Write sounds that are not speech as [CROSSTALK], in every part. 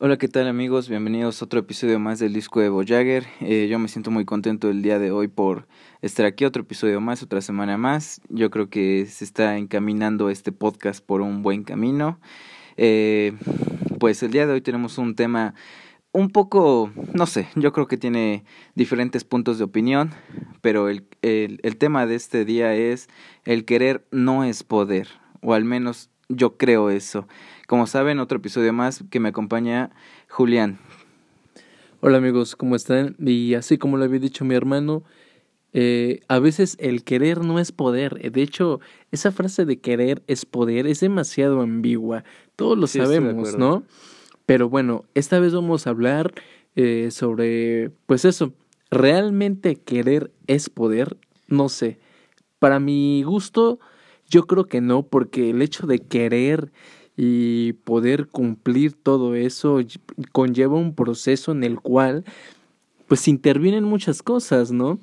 Hola, ¿qué tal amigos? Bienvenidos a otro episodio más del disco de Voyager. Eh, yo me siento muy contento el día de hoy por estar aquí, otro episodio más, otra semana más. Yo creo que se está encaminando este podcast por un buen camino. Eh, pues el día de hoy tenemos un tema un poco, no sé, yo creo que tiene diferentes puntos de opinión, pero el, el, el tema de este día es el querer no es poder, o al menos yo creo eso. Como saben, otro episodio más que me acompaña Julián. Hola amigos, ¿cómo están? Y así como lo había dicho mi hermano, eh, a veces el querer no es poder. De hecho, esa frase de querer es poder es demasiado ambigua. Todos lo Sí, sabemos. ¿no? Pero bueno, esta vez vamos a hablar eh, sobre, pues eso, ¿realmente querer es poder? No sé. Para mi gusto, yo creo que no, porque el hecho de querer y poder cumplir todo eso conlleva un proceso en el cual pues intervienen muchas cosas, ¿no?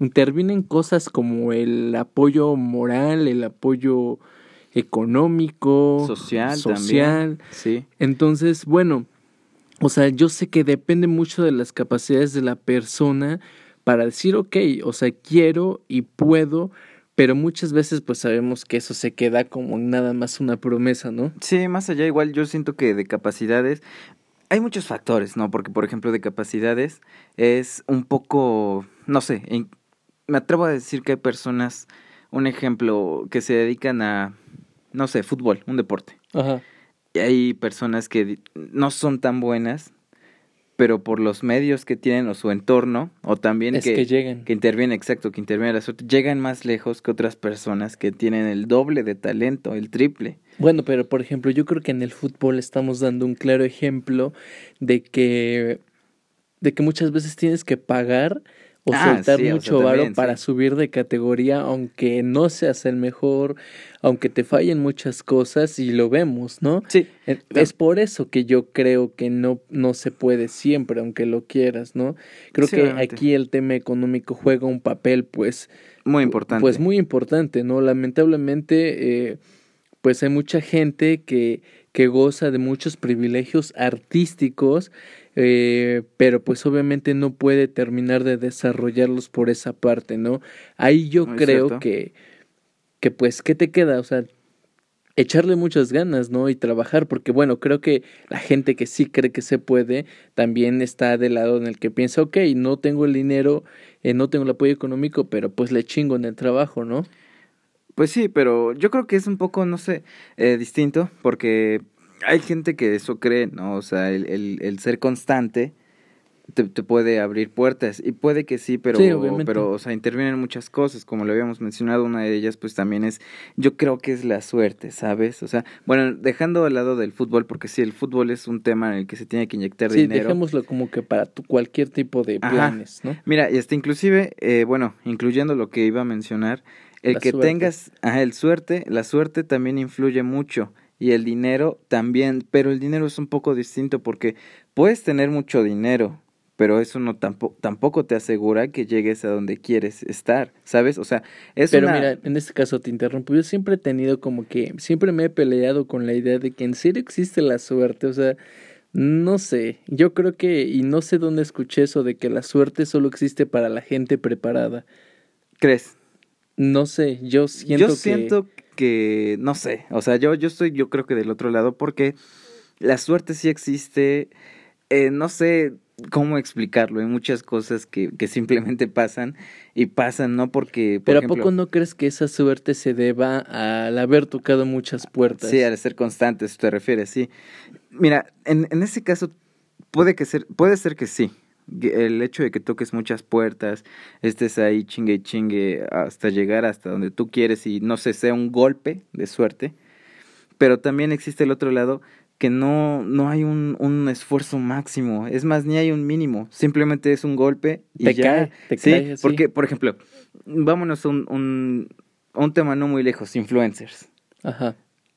Intervienen cosas como el apoyo moral, el apoyo económico, Social, social. también. Sí. Entonces, bueno, o sea, yo sé que depende mucho de las capacidades de la persona para decir, ok, o sea, quiero y puedo, pero muchas veces pues sabemos que eso se queda como nada más una promesa, ¿no? Sí, más allá, igual yo siento que de capacidades hay muchos factores, ¿no? Porque, por ejemplo, de capacidades es un poco, no sé, en- me atrevo a decir que hay personas, un ejemplo, que se dedican a, no sé, fútbol, un deporte. Ajá. Y hay personas que no son tan buenas, pero por los medios que tienen o su entorno, o también Es que, llegan. que interviene, exacto, que interviene la suerte, llegan más lejos que otras personas que tienen el doble de talento, el triple. Bueno, pero por ejemplo, yo creo que en el fútbol estamos dando un claro ejemplo de que de que muchas veces tienes que pagar o Ah, soltar sí, o sea, mucho varo también, para sí. subir de categoría, aunque no seas el mejor, aunque te fallen muchas cosas y lo vemos, ¿no? Sí, Es por eso que yo creo que no, no se puede siempre, aunque lo quieras, ¿no? Creo Sí, que obviamente. aquí el tema económico juega un papel, pues, muy importante. pues muy importante, ¿no? Lamentablemente, eh, pues hay mucha gente que, que goza de muchos privilegios artísticos, eh, pero pues obviamente no puede terminar de desarrollarlos por esa parte, ¿no? Ahí yo Muy creo cierto. que, que pues, ¿qué te queda? O sea, echarle muchas ganas, ¿no? Y trabajar, porque bueno, creo que la gente que sí cree que se puede, también está del lado en el que piensa, ok, no tengo el dinero, eh, no tengo el apoyo económico, pero pues le chingo en el trabajo, ¿no? Pues sí, pero yo creo que es un poco, no sé, eh, distinto, porque hay gente que eso cree, ¿no? O sea, el, el, el ser constante te, te puede abrir puertas, y puede que sí, pero, Sí, pero, o sea, intervienen muchas cosas, como lo habíamos mencionado, una de ellas, pues también es, yo creo que es la suerte, ¿sabes? O sea, bueno, dejando al lado del fútbol, porque sí, el fútbol es un tema en el que se tiene que inyectar Sí, dinero. dejémoslo como que para tu, cualquier tipo de Ajá. planes, ¿no? Mira, y hasta inclusive, eh, bueno, incluyendo lo que iba a mencionar, el La que suerte. tengas, ajá, el suerte, la suerte también influye mucho y el dinero también, pero el dinero es un poco distinto porque puedes tener mucho dinero, pero eso no tampoco, tampoco te asegura que llegues a donde quieres estar, ¿sabes? O sea, es Pero una... mira, en este caso te interrumpo. Yo siempre he tenido como que, siempre me he peleado con la idea de que en serio existe la suerte. O sea, no sé. Yo creo que, y no sé dónde escuché eso de que la suerte solo existe para la gente preparada. ¿Crees? No sé, yo siento yo que. siento que, no sé, o sea, yo, yo estoy, yo creo que del otro lado, porque la suerte sí existe, eh, no sé cómo explicarlo, hay muchas cosas que, que simplemente pasan y pasan, ¿no? Porque, por Pero ¿a poco no crees que esa suerte se deba al haber tocado muchas puertas? Sí, al ser constante, eso te refieres, sí. Mira, en, en ese caso, puede que ser, puede ser que sí. El hecho de que toques muchas puertas, estés ahí chingue y chingue hasta llegar hasta donde tú quieres y no sé, sea un golpe de suerte. Pero también existe el otro lado que no, no hay un, un esfuerzo máximo. Es más, ni hay un mínimo. Simplemente es un golpe y Te ya. cae, te sí, cae así. porque, por ejemplo, vámonos a un, un, tema no muy lejos, influencers Ajá.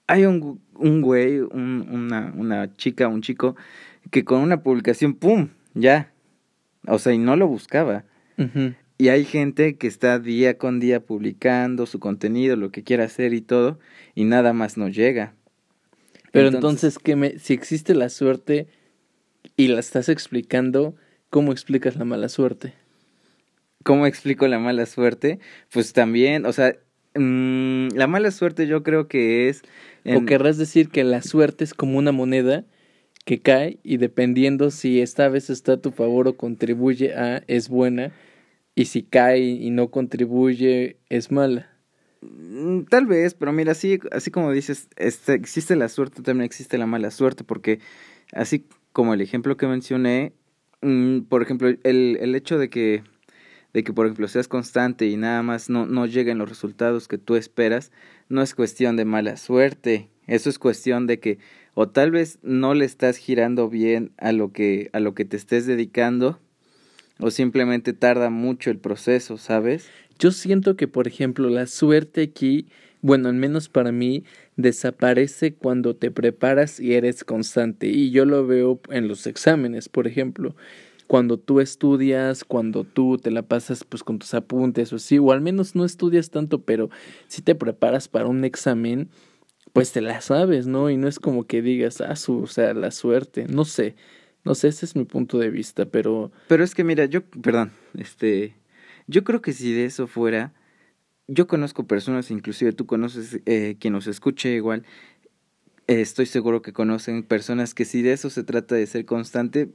hay un, un güey, un- una, una chica, un chico, que con una publicación, ¡pum! Ya. O sea, y no lo buscaba. Y hay gente que está día con día publicando su contenido, lo que quiera hacer y todo, y nada más no llega. Pero entonces, ¿qué me, si existe la suerte, y la estás explicando, ¿cómo explicas la mala suerte? ¿Cómo explico la mala suerte? Pues también, o sea, mmm, la mala suerte yo creo que es... En... ¿O querrás decir que la suerte es como una moneda que cae y dependiendo si esta vez está a tu favor o contribuye a, es buena, y si cae y no contribuye, es mala? Mm, tal vez, pero mira, así, así como dices, este, existe la suerte, también existe la mala suerte, porque así como el ejemplo que mencioné, mmm, por ejemplo, el, el hecho de que de que por ejemplo seas constante y nada más no, no lleguen los resultados que tú esperas, no es cuestión de mala suerte, eso es cuestión de que o tal vez no le estás girando bien a lo que a lo que te estés dedicando o simplemente tarda mucho el proceso, ¿sabes? Yo siento que por ejemplo la suerte aquí, bueno, al menos para mí desaparece cuando te preparas y eres constante y yo lo veo en los exámenes, por ejemplo cuando tú estudias, cuando tú te la pasas pues con tus apuntes o así, o al menos no estudias tanto, pero si te preparas para un examen, pues te la sabes, ¿no? Y no es como que digas, ah, su, o sea, la suerte, no sé, no sé, ese es mi punto de vista, pero... Pero es que mira, yo, perdón, este, yo creo que si de eso fuera, yo conozco personas, inclusive tú conoces, eh, quien nos escuche igual, eh, estoy seguro que conocen personas que si de eso se trata de ser constante,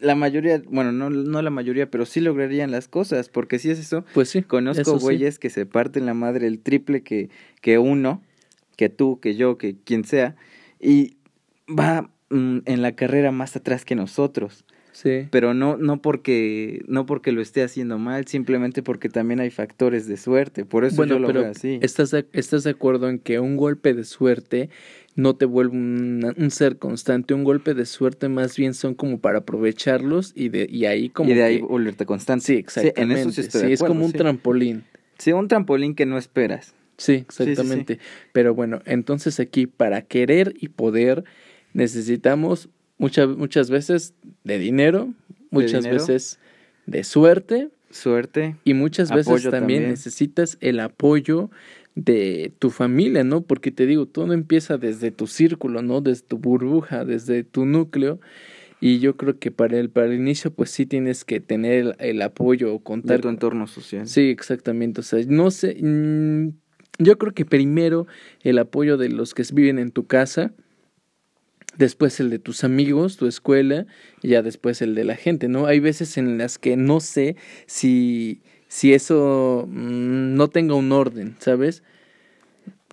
la mayoría, bueno, no, no la mayoría, pero sí lograrían las cosas, porque si es eso, pues sí, conozco güeyes que se parten la madre el triple que, que uno, que tú, que yo, que quien sea, y va mm, en la carrera más atrás que nosotros. Sí. Pero no, no porque, no porque lo esté haciendo mal, simplemente porque también hay factores de suerte. Por eso yo lo veo así. ¿estás ¿Estás de acuerdo en que un golpe de suerte no te vuelve un, ser constante, un golpe de suerte más bien son como para aprovecharlos y de y ahí como y de ahí volverte constante. Sí, exactamente. Sí, sí, es como un trampolín. Sí, un trampolín que no esperas. Sí, exactamente. Pero bueno, entonces aquí para querer y poder necesitamos muchas muchas veces de dinero, muchas veces de suerte, suerte y muchas veces también, también necesitas el apoyo de tu familia, ¿no? Porque te digo, todo empieza desde tu círculo, ¿no? Desde tu burbuja, desde tu núcleo. Y yo creo que para el, para el inicio, pues sí tienes que tener el, apoyo o contar. De tu entorno social. Sí, exactamente. O sea, no sé. Mm, yo creo que primero el apoyo de los que viven en tu casa, después el de tus amigos, tu escuela, y ya después el de la gente, ¿no? Hay veces en las que no sé si si eso mm, no tenga un orden, ¿sabes?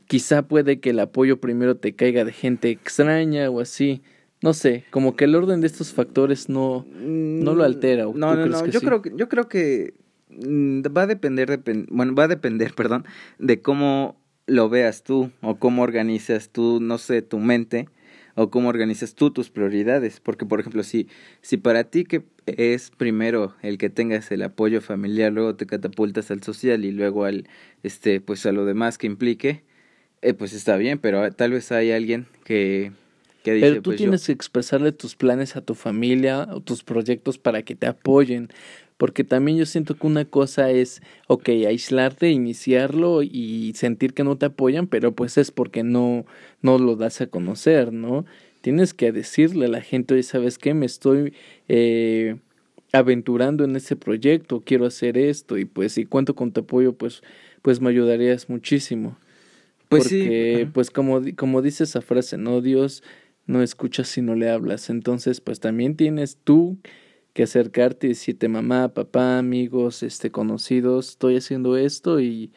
Quizá puede que el apoyo primero te caiga de gente extraña o así. No sé, como que el orden de estos factores no, no lo altera. ¿o no, no, no. yo, creo que, yo creo que mm, va a depender, de, bueno, va a depender, [LAUGHS] perdón, de cómo lo veas tú o cómo organizas tú, no sé, tu mente o cómo organizas tú tus prioridades. Porque, por ejemplo, si, si para ti que es primero el que tengas el apoyo familiar, luego te catapultas al social y luego al, este, pues a lo demás que implique, eh, pues está bien, pero tal vez hay alguien que, que dice, Pero tú pues tienes que expresarle tus planes a tu familia o tus proyectos para que te apoyen. Porque también yo siento que una cosa es, ok, aislarte, iniciarlo y sentir que no te apoyan, pero pues es porque no, no lo das a conocer, ¿no? Tienes que decirle a la gente, oye, ¿sabes qué? Me estoy eh, aventurando en ese proyecto, quiero hacer esto y pues si cuento con tu apoyo, pues, pues me ayudarías muchísimo. Pues Porque, pues como, como dice esa frase, ¿no? Dios no escucha si no le hablas. Entonces, pues también tienes tú que acercarte y decirte mamá, papá, amigos, este conocidos, estoy haciendo esto y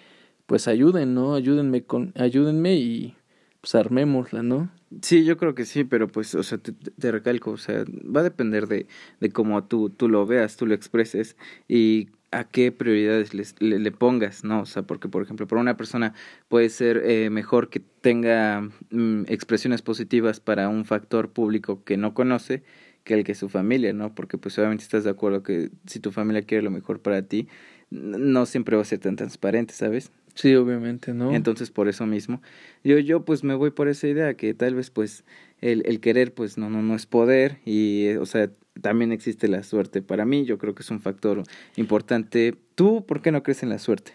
pues ayuden, ¿no? Ayúdenme con ayúdenme y pues armémosla, ¿no? Sí, yo creo que sí, pero pues, o sea, te, recalco, o sea, va a depender de, de cómo tú, tú lo veas, tú lo expreses y a qué prioridades le, le, pongas, ¿no? O sea, porque, por ejemplo, para una persona puede ser eh, mejor que tenga mm, expresiones positivas para un factor público que no conoce que el que su familia, ¿no? Porque pues obviamente estás de acuerdo que si tu familia quiere lo mejor para ti, no siempre va a ser tan transparente, ¿sabes? Sí, obviamente, ¿no? Entonces, por eso mismo, yo, yo pues me voy por esa idea que tal vez pues el, el querer pues no, no, no es poder y, o sea, también existe la suerte. Para mí yo creo que es un factor importante. ¿Tú por qué no crees en la suerte?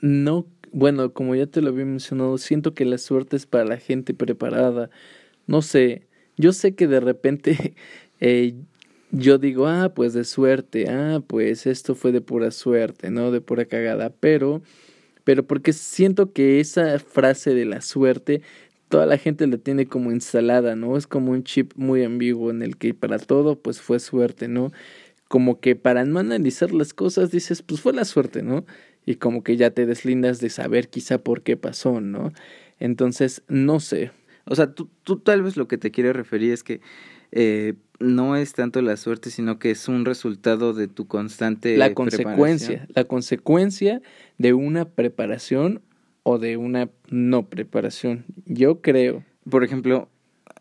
No, bueno, como ya te lo había mencionado, siento que la suerte es para la gente preparada. No sé, yo sé que de repente [LAUGHS] eh, yo digo, ah, pues de suerte, ah, pues esto fue de pura suerte, ¿no? De pura cagada, pero, pero porque siento que esa frase de la suerte, toda la gente la tiene como instalada, ¿no? Es como un chip muy ambiguo en el que para todo, pues fue suerte, ¿no? Como que para no analizar las cosas dices, pues fue la suerte, ¿no? Y como que ya te deslindas de saber quizá por qué pasó, ¿no? Entonces, no sé. O sea, tú, tú tal vez lo que te quiero referir es que eh, no es tanto la suerte, sino que es un resultado de tu constante la consecuencia, la consecuencia de una preparación o de una no preparación. Yo creo. Por ejemplo,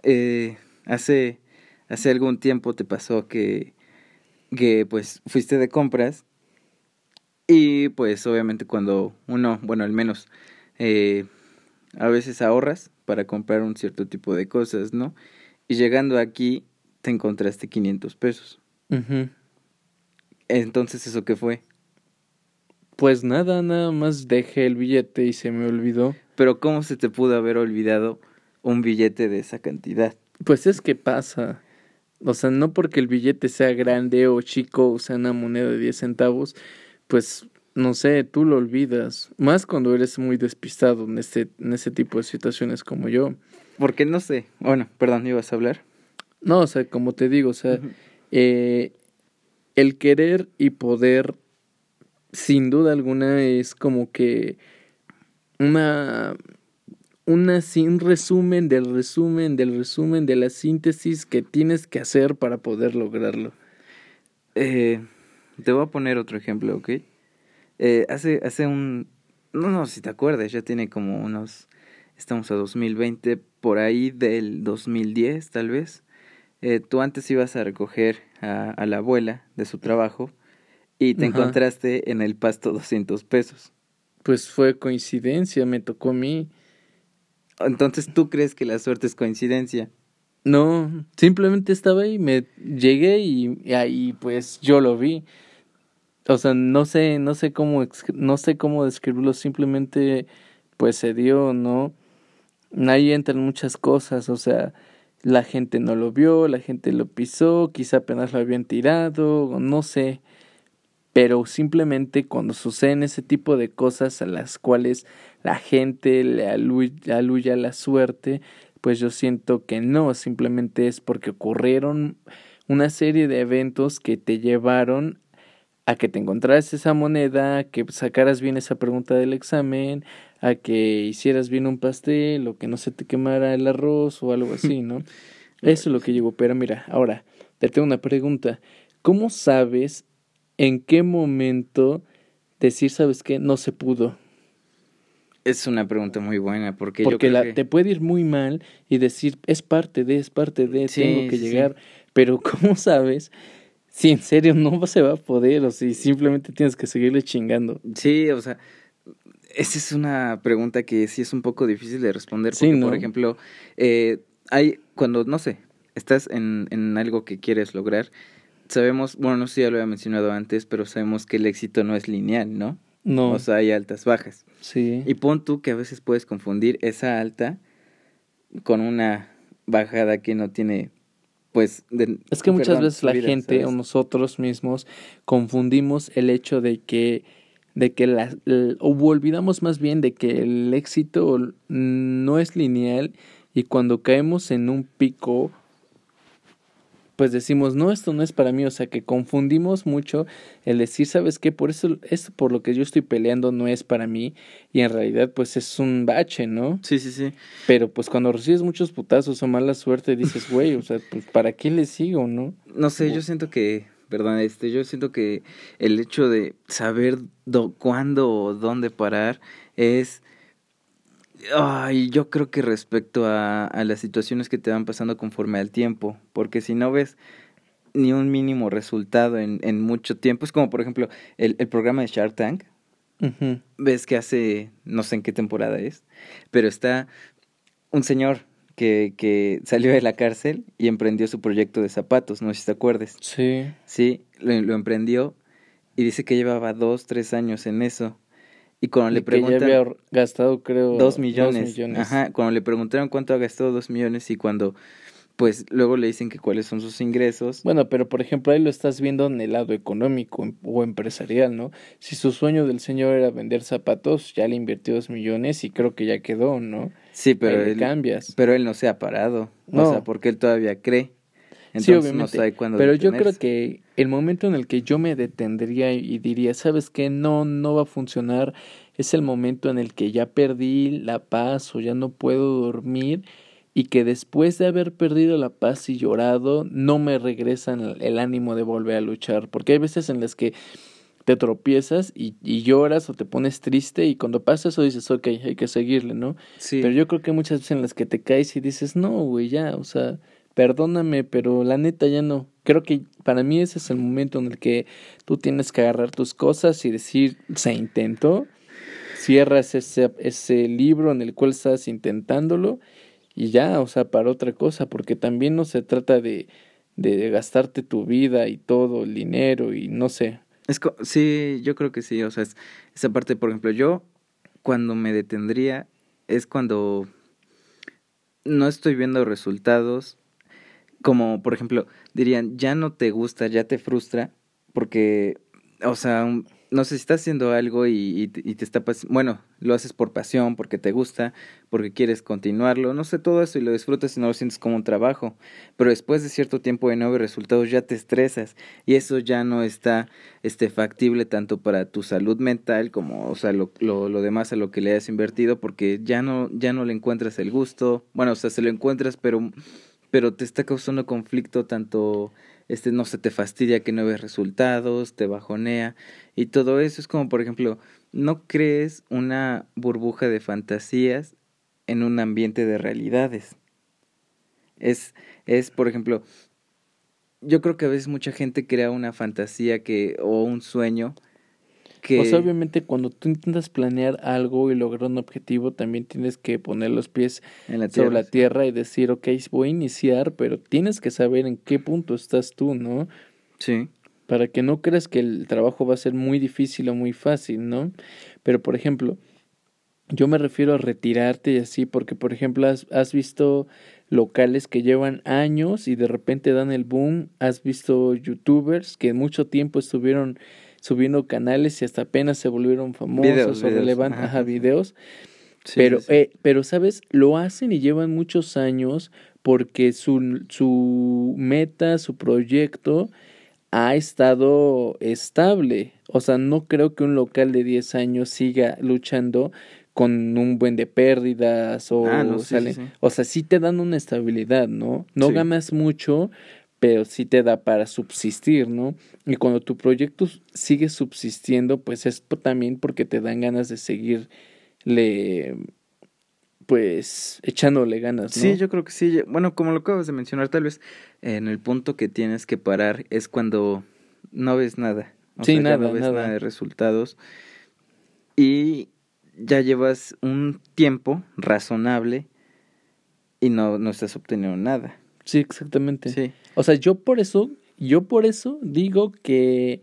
eh, hace hace algún tiempo te pasó que que pues fuiste de compras y pues obviamente cuando uno, bueno al menos eh, a veces ahorras para comprar un cierto tipo de cosas, ¿no? Y llegando aquí te encontraste 500 pesos. Entonces, ¿eso qué fue? Pues nada, nada más dejé el billete y se me olvidó. Pero ¿cómo se te pudo haber olvidado un billete de esa cantidad? Pues es que pasa. O sea, no porque el billete sea grande o chico, o sea, una moneda de 10 centavos, pues no sé, tú lo olvidas. Más cuando eres muy despistado en este, en ese tipo de situaciones como yo. Porque no sé. Bueno, perdón, ¿ibas a hablar? No, o sea, como te digo, o sea, eh, el querer y poder, sin duda alguna, es como que una, una sin resumen del resumen del resumen de la síntesis que tienes que hacer para poder lograrlo. Eh, te voy a poner otro ejemplo, ¿ok? Eh, hace, hace un... No, no, si te acuerdas, ya tiene como unos... Estamos a 2020, por ahí del 2010 tal vez eh, tú antes ibas a recoger a, a, la abuela de su trabajo y te encontraste en el pasto 200 pesos. Pues fue coincidencia, me tocó a mí. Entonces, ¿tú crees que la suerte es coincidencia? No, simplemente estaba ahí, me llegué y, ahí pues yo lo vi. O sea, no sé, no sé cómo no sé cómo describirlo, simplemente pues se dio, ¿no? Ahí entran muchas cosas, o sea, la gente no lo vio, la gente lo pisó, quizá apenas lo habían tirado, no sé. Pero simplemente cuando suceden ese tipo de cosas a las cuales la gente le aluye, a la suerte, pues yo siento que no, simplemente es porque ocurrieron una serie de eventos que te llevaron a que te encontraras esa moneda, que sacaras bien esa pregunta del examen, a que hicieras bien un pastel o que no se te quemara el arroz o algo así, ¿no? [LAUGHS] Eso es lo que llegó. Pero mira, ahora, te tengo una pregunta. ¿Cómo sabes en qué momento decir, sabes qué, no se pudo? Es una pregunta muy buena porque, porque yo la, te puede ir muy mal y decir, es parte de, es parte de, tengo que llegar. Pero ¿cómo sabes si en serio no se va a poder o si simplemente tienes que seguirle chingando. Sí, o sea, esa es una pregunta que sí es un poco difícil de responder. Porque, por ejemplo, eh, hay, cuando, no sé, estás en, en algo que quieres lograr, sabemos, bueno, no sé si ya lo había mencionado antes, pero sabemos que el éxito no es lineal, ¿no? No. O sea, hay altas, bajas. Sí. Y pon tú que a veces puedes confundir esa alta con una bajada que no tiene pues es que muchas veces la gente o nosotros mismos confundimos el hecho de que de que la, o olvidamos más bien de que el éxito no es lineal y cuando caemos en un pico pues decimos, no, esto no es para mí, o sea que confundimos mucho el decir, sabes qué, por eso, esto por lo que yo estoy peleando no es para mí, y en realidad pues es un bache, ¿no? Sí, sí, sí. Pero pues cuando recibes muchos putazos o mala suerte dices, güey, o sea, pues ¿para qué le sigo, no? No sé, yo siento que, perdón, este, yo siento que el hecho de saber do, cuándo o dónde parar es Ay, yo creo que respecto a, a las situaciones que te van pasando conforme al tiempo, porque si no ves ni un mínimo resultado en, en mucho tiempo, es como por ejemplo el, el programa de Shark Tank, ves que hace, no sé en qué temporada es, pero está un señor que, que salió de la cárcel y emprendió su proyecto de zapatos, no sé si te acuerdes. Sí. Sí, lo, lo emprendió y dice que llevaba dos, tres años en eso y cuando le preguntan... Que ya había gastado, creo... Dos millones. Ajá, cuando le preguntaron cuánto ha gastado dos millones y cuando pues luego le dicen que cuáles son sus ingresos. Bueno, pero por ejemplo ahí lo estás viendo en el lado económico em, o empresarial, ¿no? Si su sueño del señor era vender zapatos, ya le invirtió dos millones y creo que ya quedó, ¿no? Sí, pero Ahí él, cambias. pero él no se ha parado. No. O sea, porque él todavía cree. Entonces sí, no obviamente. sabe cuándo pero yo creo que el momento en el que yo me detendría y diría, ¿sabes qué? No, no va a funcionar. Es el momento en el que ya perdí la paz o ya no puedo dormir y que después de haber perdido la paz y llorado, no me regresan el ánimo de volver a luchar. Porque hay veces en las que te tropiezas y, y lloras o te pones triste y cuando pasa eso dices, ok, hay que seguirle, ¿no? Sí. Pero yo creo que hay muchas veces en las que te caes y dices, no, güey, ya, o sea, perdóname, pero la neta ya no. Creo que para mí ese es el momento en el que tú tienes que agarrar tus cosas y decir, se intentó, cierras ese, ese libro en el cual estás intentándolo y ya, o sea, para otra cosa, porque también no se trata de, de gastarte tu vida y todo, el dinero y no sé. Es co- sí, yo creo que sí, o sea, es- esa parte, por ejemplo, yo cuando me detendría es cuando no estoy viendo resultados, como por ejemplo, dirían, ya no te gusta, ya te frustra, porque, o sea, no sé si estás haciendo algo y, y, y te está bueno, lo haces por pasión, porque te gusta, porque quieres continuarlo, no sé, todo eso y lo disfrutas y no lo sientes como un trabajo, pero después de cierto tiempo de no resultados ya te estresas y eso ya no está este factible tanto para tu salud mental como o sea lo, lo, lo demás a lo que le hayas invertido porque ya no ya no le encuentras el gusto bueno o sea se lo encuentras pero pero te está causando conflicto tanto este no se te fastidia que no ves resultados te bajonea y todo eso es como por ejemplo no crees una burbuja de fantasías en un ambiente de realidades es es por ejemplo yo creo que a veces mucha gente crea una fantasía que o un sueño que O sea, obviamente cuando tú intentas planear algo y lograr un objetivo, también tienes que poner los pies en la tierra sobre la tierra y decir, ok, voy a iniciar, pero tienes que saber en qué punto estás tú, ¿no? sí Para que no creas que el trabajo va a ser muy difícil o muy fácil, ¿no? Pero, por ejemplo, yo me refiero a retirarte y así, porque, por ejemplo, has, has visto locales que llevan años y de repente dan el boom, has visto youtubers que mucho tiempo estuvieron subiendo canales y hasta apenas se volvieron famosos Videos, o videos, relevantes, ajá. ajá, videos, Sí, pero, sí. Eh, pero, ¿sabes? Lo hacen y llevan muchos años porque su, su meta, su proyecto ha estado estable. O sea, no creo que un local de 10 años siga luchando con un buen de pérdidas o Ah, no, sí, sí, sale- sí. o sea, sí te dan una estabilidad, ¿no? No ganas mucho, pero sí te da para subsistir, ¿no? Y cuando tu proyecto sigue subsistiendo, pues es también porque te dan ganas de seguirle, pues, echándole ganas, ¿no? Sí, yo creo que sí. Bueno, como lo acabas de mencionar, tal vez en el punto que tienes que parar es cuando no ves nada. O Sí, sea, nada, no ves nada. nada de resultados. Y ya llevas un tiempo razonable y no, no estás obteniendo nada. Sí, exactamente. Sí. O sea, yo por eso, yo por eso digo que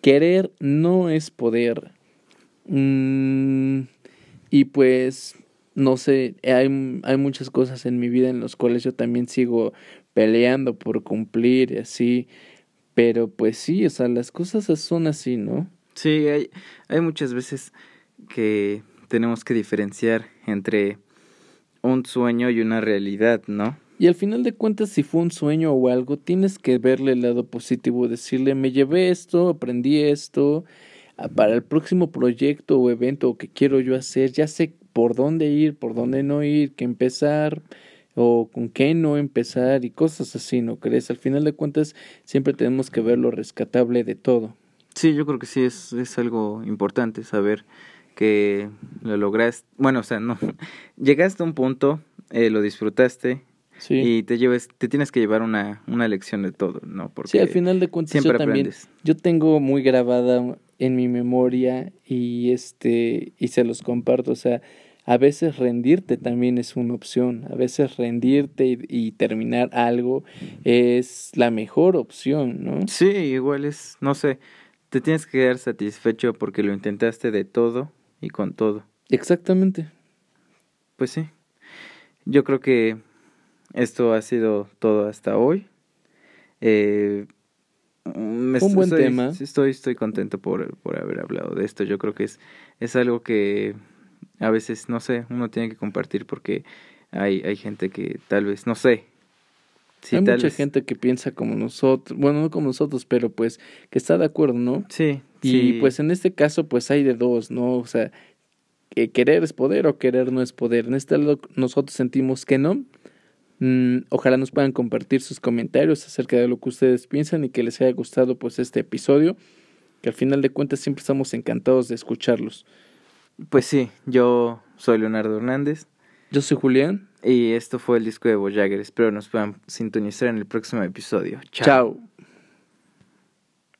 querer no es poder. Mm, y pues, no sé, hay, hay muchas cosas en mi vida en las cuales yo también sigo peleando por cumplir y así. Pero pues sí, o sea, las cosas son así, ¿no? Sí, hay, hay muchas veces que tenemos que diferenciar entre un sueño y una realidad, ¿no? Y al final de cuentas, si fue un sueño o algo, tienes que verle el lado positivo, decirle, me llevé esto, aprendí esto, ah, para el próximo proyecto o evento que quiero yo hacer, ya sé por dónde ir, por dónde no ir, qué empezar o con qué no empezar y cosas así, ¿no crees? Al final de cuentas, siempre tenemos que ver lo rescatable de todo. Sí, yo creo que sí es, es algo importante saber que lo lograste. Bueno, o sea, no. [LAUGHS] Llegaste a un punto, eh, lo disfrutaste Sí. y te lleves, te tienes que llevar una, una lección de todo, ¿no? Porque Sí, al final de cuentas siempre yo también aprendes. yo tengo muy grabada en mi memoria y este y se los comparto, o sea, a veces rendirte también es una opción, a veces rendirte y, y terminar algo es la mejor opción, ¿no? Sí, igual es, no sé, te tienes que quedar satisfecho porque lo intentaste de todo y con todo. Exactamente. Pues sí. Yo creo que esto ha sido todo hasta hoy. Eh, Un buen estoy, tema. Estoy, estoy contento por, por haber hablado de esto. Yo creo que es, es algo que a veces, no sé, uno tiene que compartir porque hay, hay gente que tal vez, no sé. Sí, Hay tal mucha vez- gente que piensa como nosotros, bueno, no como nosotros, pero pues que está de acuerdo, ¿no? Sí, Y sí. pues en este caso pues hay de dos, ¿no? O sea, que querer es poder o querer no es poder. En este lado nosotros sentimos que no. Mm, ojalá nos puedan compartir sus comentarios acerca de lo que ustedes piensan y que les haya gustado pues este episodio, que al final de cuentas siempre estamos encantados de escucharlos. Pues sí, yo soy Leonardo Hernández Yo soy Julián. y esto fue el disco de Voyager. Espero nos puedan sintonizar en el próximo episodio. Chao.